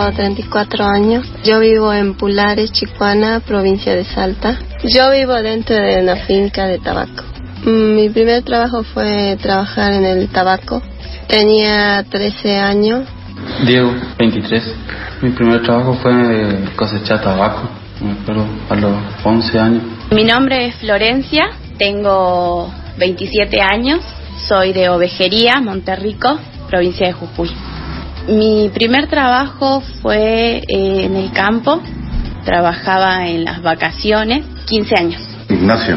tengo 34 años. Yo vivo en Pulares, Chicuana, provincia de Salta. Yo vivo dentro de una finca de tabaco. Mm, mi primer trabajo fue trabajar en el tabaco. Tenía 13 años. Diego, 23. Mi primer trabajo fue cosechar tabaco, pero a los 11 años. Mi nombre es Florencia, tengo 27 años, soy de Ovejería, Monterrico, provincia de Jujuy. Mi primer trabajo fue eh, en el campo, trabajaba en las vacaciones, 15 años. Ignacio,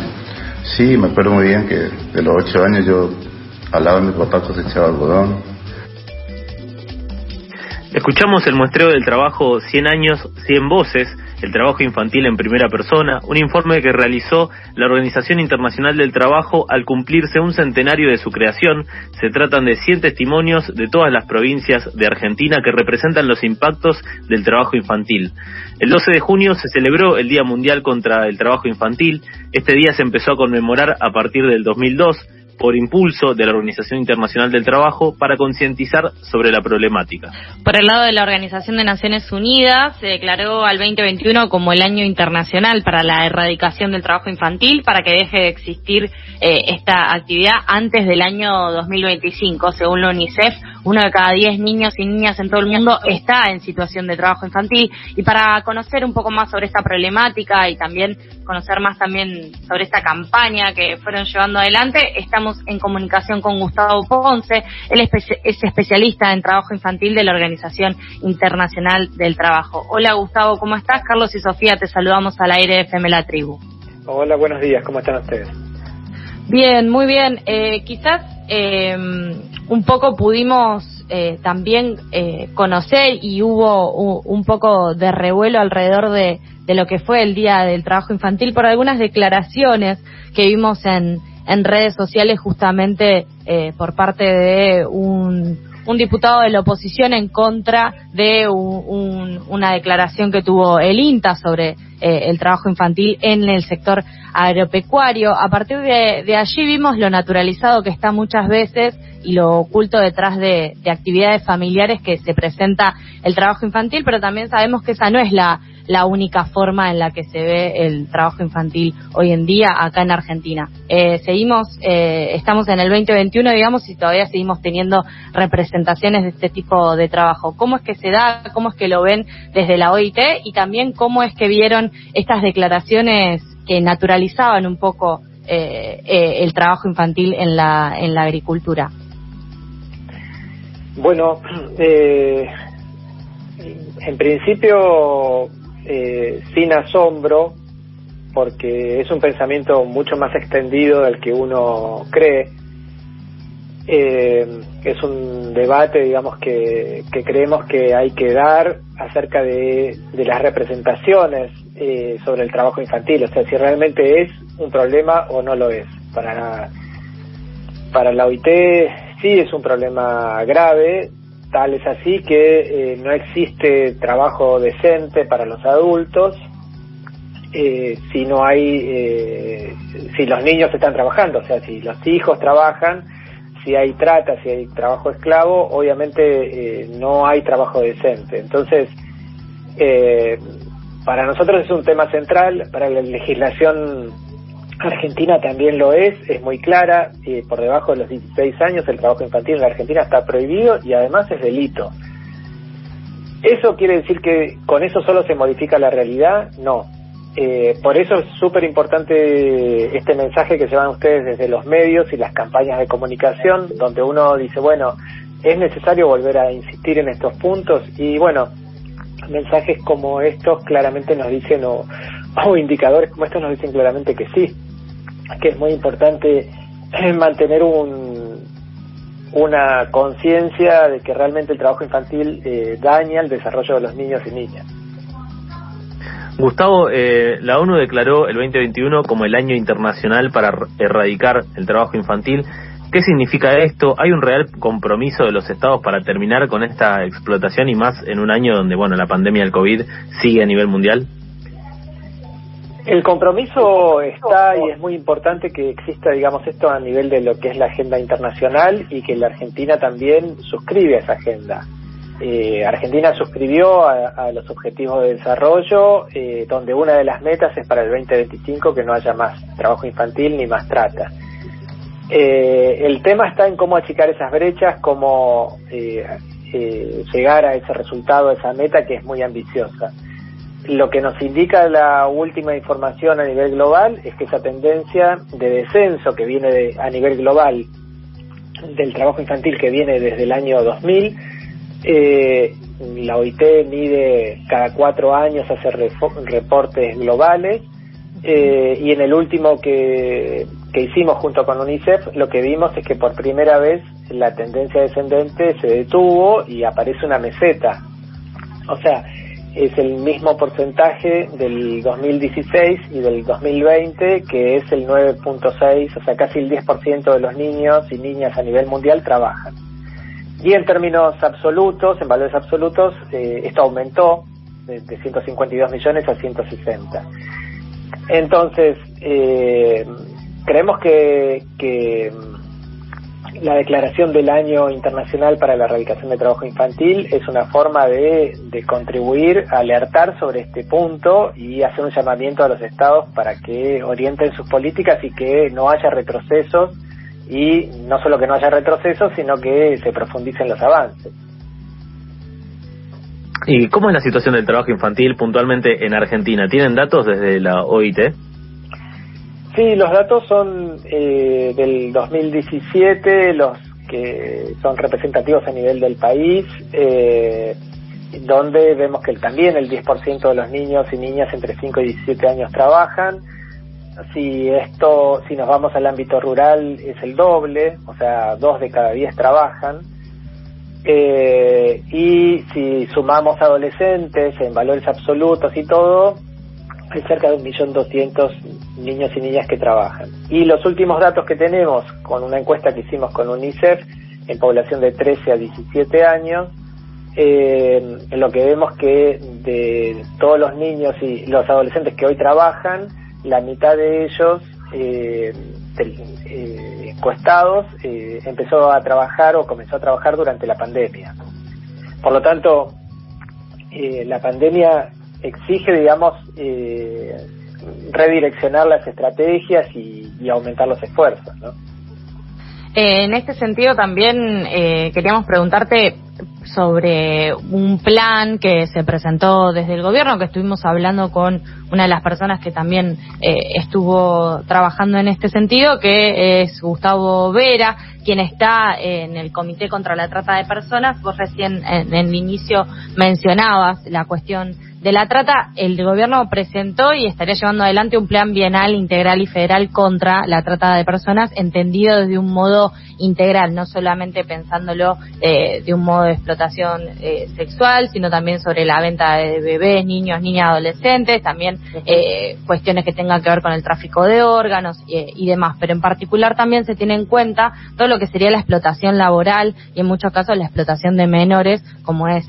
sí, me acuerdo muy bien que de los 8 años yo al lado de mi papá cosechaba algodón, Escuchamos el muestreo del trabajo 100 años, 100 voces, el trabajo infantil en primera persona, un informe que realizó la Organización Internacional del Trabajo al cumplirse un centenario de su creación. Se tratan de 100 testimonios de todas las provincias de Argentina que representan los impactos del trabajo infantil. El 12 de junio se celebró el Día Mundial contra el Trabajo Infantil. Este día se empezó a conmemorar a partir del 2002 por impulso de la Organización Internacional del Trabajo para concientizar sobre la problemática. Por el lado de la Organización de Naciones Unidas, se declaró al 2021 como el año internacional para la erradicación del trabajo infantil para que deje de existir eh, esta actividad antes del año 2025. Según la UNICEF, uno de cada diez niños y niñas en todo el mundo está en situación de trabajo infantil. Y para conocer un poco más sobre esta problemática y también conocer más también sobre esta campaña que fueron llevando adelante, estamos en comunicación con Gustavo Ponce. Él es especialista en trabajo infantil de la Organización Internacional del Trabajo. Hola Gustavo, ¿cómo estás? Carlos y Sofía, te saludamos al aire de FM La Tribu. Hola, buenos días, ¿cómo están ustedes? Bien, muy bien. Eh, quizás eh, un poco pudimos eh, también eh, conocer y hubo un, poco de revuelo alrededor de, de, lo que fue el Día del Trabajo Infantil por algunas declaraciones que vimos en, en redes sociales justamente eh, por parte de un, un diputado de la oposición en contra de un, una declaración que tuvo el INTA sobre eh, el trabajo infantil en el sector agropecuario. A partir de, allí vimos lo naturalizado que está muchas veces y lo oculto detrás de, de actividades familiares que se presenta el trabajo infantil, pero también sabemos que esa no es la, la única forma en la que se ve el trabajo infantil hoy en día acá en Argentina. Eh, seguimos, eh, estamos en el 2021, digamos, y todavía seguimos teniendo representaciones de este tipo de trabajo. ¿Cómo es que se da? ¿Cómo es que lo ven desde la OIT? Y también cómo es que vieron estas declaraciones que naturalizaban un poco eh, el trabajo infantil en la, en la agricultura. Bueno, eh, en principio eh, sin asombro, porque es un pensamiento mucho más extendido del que uno cree. Eh, es un debate, digamos, que, que, creemos que hay que dar acerca de, las representaciones eh, sobre el trabajo infantil, o sea, si realmente es un problema o no lo es. Para, para la OIT sí es un problema grave, Tal es así que eh, no existe trabajo decente para los adultos eh, si no hay, eh, si los niños están trabajando, o sea, si los hijos trabajan, si hay trata, si hay trabajo esclavo, obviamente no hay trabajo decente. Entonces, para nosotros es un tema central, para la legislación Argentina también lo es, es muy clara, por debajo de los 16 años el trabajo infantil en la Argentina está prohibido y además es delito. ¿Eso quiere decir que con eso solo se modifica la realidad? No. Eh, por eso es súper importante este mensaje que llevan ustedes desde los medios y las campañas de comunicación, donde uno dice, bueno, es necesario volver a insistir en estos puntos y bueno, mensajes como estos claramente nos dicen o indicadores como estos nos dicen claramente que sí, que es muy importante mantener un, una conciencia de que realmente el trabajo infantil eh, daña el desarrollo de los niños y niñas. Gustavo, eh, la ONU declaró el 2021 como el año internacional para erradicar el trabajo infantil. ¿Qué significa esto? ¿Hay un real compromiso de los estados para terminar con esta explotación y más en un año donde, bueno, la pandemia del COVID sigue a nivel mundial? El compromiso está y es muy importante que exista, digamos, esto a nivel de lo que es la agenda internacional y que la Argentina también suscribe a esa agenda. eh, Argentina suscribió a, los Objetivos de Desarrollo, eh, donde una de las metas es para el 2025 que no haya más trabajo infantil ni más trata. Eh, el tema está en cómo achicar esas brechas, cómo llegar a ese resultado, a esa meta que es muy ambiciosa. Lo que nos indica la última información a nivel global es que esa tendencia de descenso que viene a nivel global del trabajo infantil que viene desde el año 2000 eh, la OIT mide cada cuatro años, hace reportes globales eh, y en el último que, que hicimos junto con UNICEF lo que vimos es que por primera vez la tendencia descendente se detuvo y aparece una meseta. O sea, es el mismo porcentaje del 2016 y del 2020, que es el 9.6, o sea, casi el 10% de los niños y niñas a nivel mundial trabajan. Y en términos absolutos, en valores absolutos, eh, esto aumentó de, 152 millones a 160. Entonces, eh, creemos que, que la declaración del Año Internacional para la Erradicación de Trabajo Infantil es una forma de, de, contribuir alertar sobre este punto y hacer un llamamiento a los estados para que orienten sus políticas y que no haya retrocesos y no solo que no haya retroceso, sino que se profundicen los avances. ¿Y cómo es la situación del trabajo infantil puntualmente en Argentina? ¿Tienen datos desde la OIT? Sí, los datos son eh, del 2017, los que son representativos a nivel del país, eh, donde vemos que también el 10% de los niños y niñas entre 5 y 17 años trabajan, si esto, si nos vamos al ámbito rural, es el doble, o sea, dos de cada diez trabajan. Eh, y si sumamos adolescentes en valores absolutos y todo, hay cerca de un millón doscientos niños y niñas que trabajan. Y los últimos datos que tenemos con una encuesta que hicimos con UNICEF en población de 13 a 17 años, eh, en lo que vemos que de todos los niños y los adolescentes que hoy trabajan, la mitad de ellos eh, eh, encuestados eh, empezó a trabajar o comenzó a trabajar durante la pandemia. Por lo tanto, eh, la pandemia exige, digamos, redireccionar las estrategias y, aumentar los esfuerzos, ¿no? en este sentido también queríamos preguntarte sobre un plan que se presentó desde el gobierno, que estuvimos hablando con una de las personas que también eh, estuvo trabajando en este sentido, que es Gustavo Vera, quien está en el Comité contra la Trata de Personas. Vos recién en, en el inicio mencionabas la cuestión de la trata, el gobierno presentó y estaría llevando adelante un plan bienal, integral y federal contra la trata de personas, entendido desde un modo integral, no solamente pensándolo eh, de un modo de explotación eh, sexual, sino también sobre la venta de bebés, niños, niñas, adolescentes, también eh, cuestiones que tengan que ver con el tráfico de órganos y demás. Pero en particular también se tiene en cuenta todo lo que sería la explotación laboral y en muchos casos la explotación de menores, como es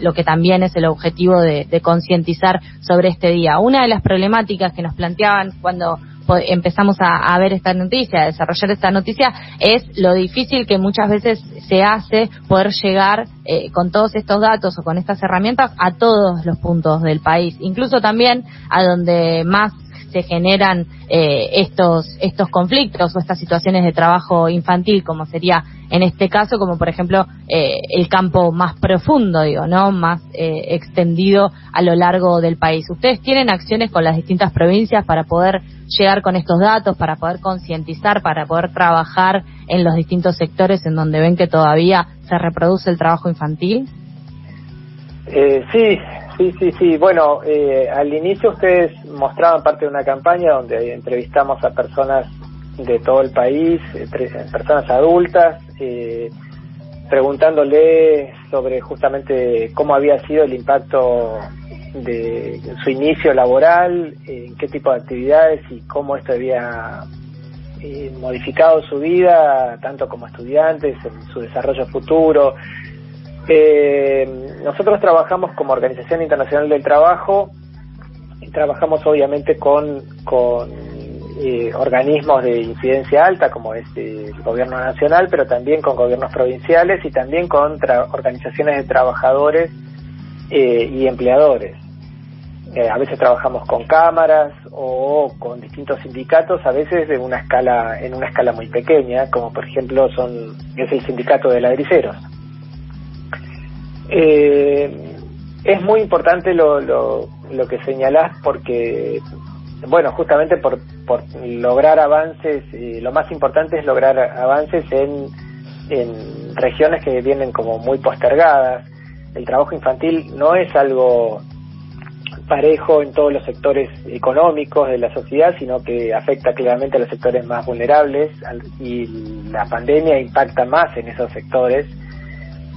lo que también es el objetivo de concientizar sobre este día. Una de las problemáticas que nos planteaban cuando empezamos a, ver esta noticia, a desarrollar esta noticia, es lo difícil que muchas veces se hace poder llegar eh, con todos estos datos o con estas herramientas a todos los puntos del país, incluso también a donde más se generan eh, estos estos conflictos o estas situaciones de trabajo infantil como sería en este caso como por ejemplo eh, el campo más profundo digo no más eh, extendido a lo largo del país. Ustedes tienen acciones con las distintas provincias para poder llegar con estos datos para poder concientizar para poder trabajar en los distintos sectores en donde ven que todavía se reproduce el trabajo infantil. Sí Sí, sí, sí. Bueno, eh, al inicio ustedes mostraban parte de una campaña donde entrevistamos a personas de todo el país, eh, personas adultas, eh, preguntándole sobre justamente cómo había sido el impacto de su inicio laboral, en qué tipo de actividades y cómo esto había modificado su vida, tanto como estudiantes, en su desarrollo futuro, eh, nosotros trabajamos como Organización Internacional del Trabajo y trabajamos obviamente con, con eh, organismos de incidencia alta, como es el gobierno nacional, pero también con gobiernos provinciales y también con organizaciones de trabajadores eh, y empleadores. Eh, a veces trabajamos con cámaras o con distintos sindicatos, a veces de una escala, en una escala muy pequeña, como por ejemplo son, es el sindicato de ladriceros. Eh, es muy importante lo, lo, lo que señalás porque, bueno, justamente por, por lograr avances, lo más importante es lograr avances en, en regiones que vienen como muy postergadas. El trabajo infantil no es algo parejo en todos los sectores económicos de la sociedad, sino que afecta claramente a los sectores más vulnerables y la pandemia impacta más en esos sectores.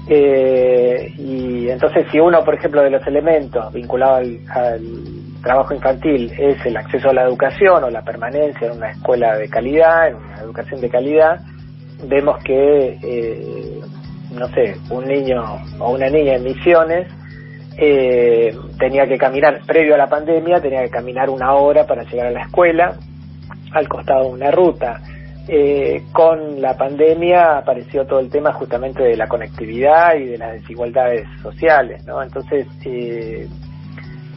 Eh, y entonces si uno, por ejemplo, de los elementos vinculados al, trabajo infantil es el acceso a la educación o la permanencia en una escuela de calidad, en una educación de calidad, vemos que, eh, no sé, un niño o una niña en misiones eh, tenía que caminar, previo a la pandemia, tenía que caminar una hora para llegar a la escuela, al costado de una ruta. Eh, con la pandemia apareció todo el tema justamente de la conectividad y de las desigualdades sociales, ¿no? Entonces, eh,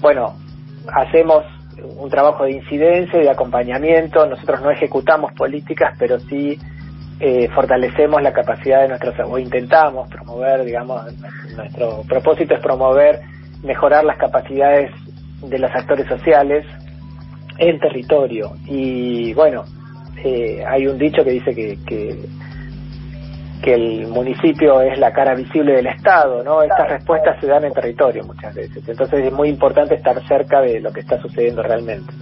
bueno, hacemos un trabajo de incidencia y de acompañamiento. Nosotros no ejecutamos políticas, pero sí eh, fortalecemos la capacidad de nuestros, o intentamos promover, digamos, nuestro propósito es promover, mejorar las capacidades de los actores sociales en territorio. Y bueno, eh, hay un dicho que dice que, que, que el municipio es la cara visible del Estado, ¿no? Estas respuestas se dan en territorio muchas veces. Entonces es muy importante estar cerca de lo que está sucediendo realmente.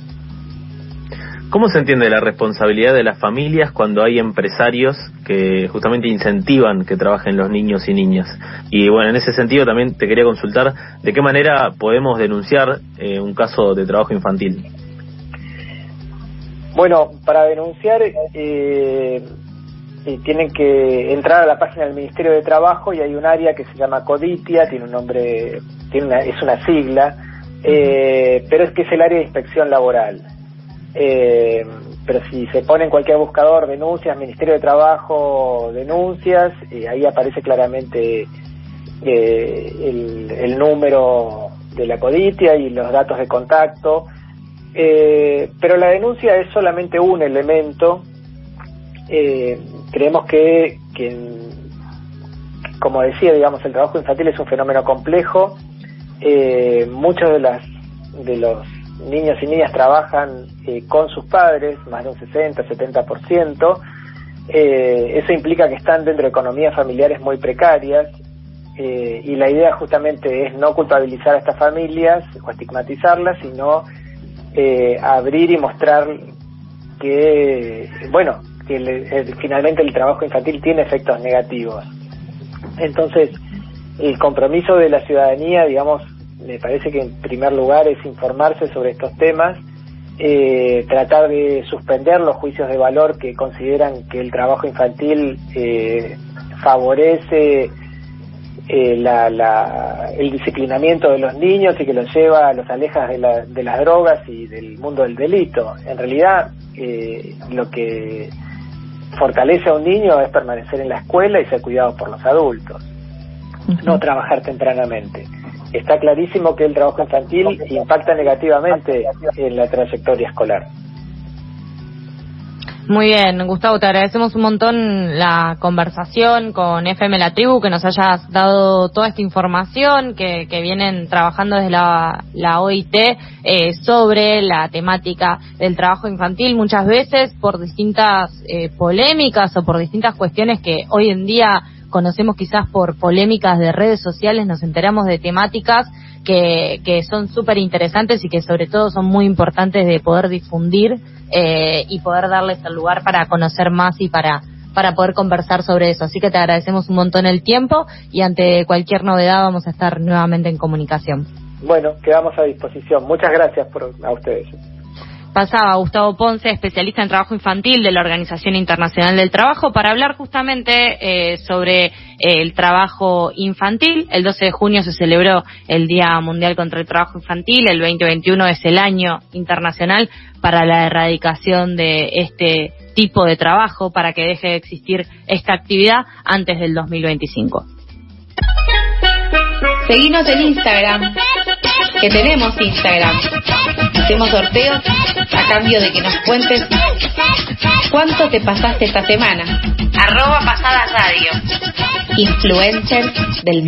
¿Cómo se entiende la responsabilidad de las familias cuando hay empresarios que justamente incentivan que trabajen los niños y niñas? Y bueno, en ese sentido también te quería consultar de qué manera podemos denunciar eh, un caso de trabajo infantil. Bueno, para denunciar eh, eh, tienen que entrar a la página del Ministerio de Trabajo y hay un área que se llama Coditia, tiene un nombre, tiene una, es una sigla, pero es que es el área de inspección laboral. Eh, pero si se pone en cualquier buscador denuncias, Ministerio de Trabajo, denuncias, eh, ahí aparece claramente eh, el, el, número de la coditia y los datos de contacto. Eh, pero la denuncia es solamente un elemento. Eh, creemos que, como decía, digamos, el trabajo infantil es un fenómeno complejo. muchos de las de los niños y niñas trabajan eh, con sus padres, más de un 60, 70%. Eh, eso implica que están dentro de economías familiares muy precarias eh, y la idea justamente es no culpabilizar a estas familias o estigmatizarlas, sino eh, abrir y mostrar que, bueno, que finalmente el trabajo infantil tiene efectos negativos. Entonces, el compromiso de la ciudadanía, digamos, me parece que en primer lugar es informarse sobre estos temas, eh, tratar de suspender los juicios de valor que consideran que el trabajo infantil eh, favorece eh, la, la, el disciplinamiento de los niños y que los lleva, los aleja de, la, de las drogas y del mundo del delito. En realidad, eh, lo que fortalece a un niño es permanecer en la escuela y ser cuidado por los adultos, no trabajar tempranamente está clarísimo que el trabajo infantil impacta negativamente en la trayectoria escolar. Muy bien, Gustavo, te agradecemos un montón la conversación con FM La Tribu, que nos hayas dado toda esta información, que, que vienen trabajando desde la, la OIT eh, sobre la temática del trabajo infantil, muchas veces por distintas eh, polémicas o por distintas cuestiones que hoy en día conocemos quizás por polémicas de redes sociales, nos enteramos de temáticas que, que son súper interesantes y que sobre todo son muy importantes de poder difundir eh, y poder darles el lugar para conocer más y para para poder conversar sobre eso. Así que te agradecemos un montón el tiempo y ante cualquier novedad vamos a estar nuevamente en comunicación. Bueno, quedamos a disposición. Muchas gracias por, a ustedes. Pasaba Gustavo Ponce, especialista en trabajo infantil de la Organización Internacional del Trabajo, para hablar justamente eh, sobre eh, el trabajo infantil. El 12 de junio se celebró el Día Mundial contra el Trabajo Infantil, el 2021 es el año internacional para la erradicación de este tipo de trabajo, para que deje de existir esta actividad antes del 2025. Seguimos en Instagram, que tenemos Instagram. Hacemos sorteos a cambio de que nos cuentes cuánto te pasaste esta semana. Arroba pasada radio. Influencer del mes.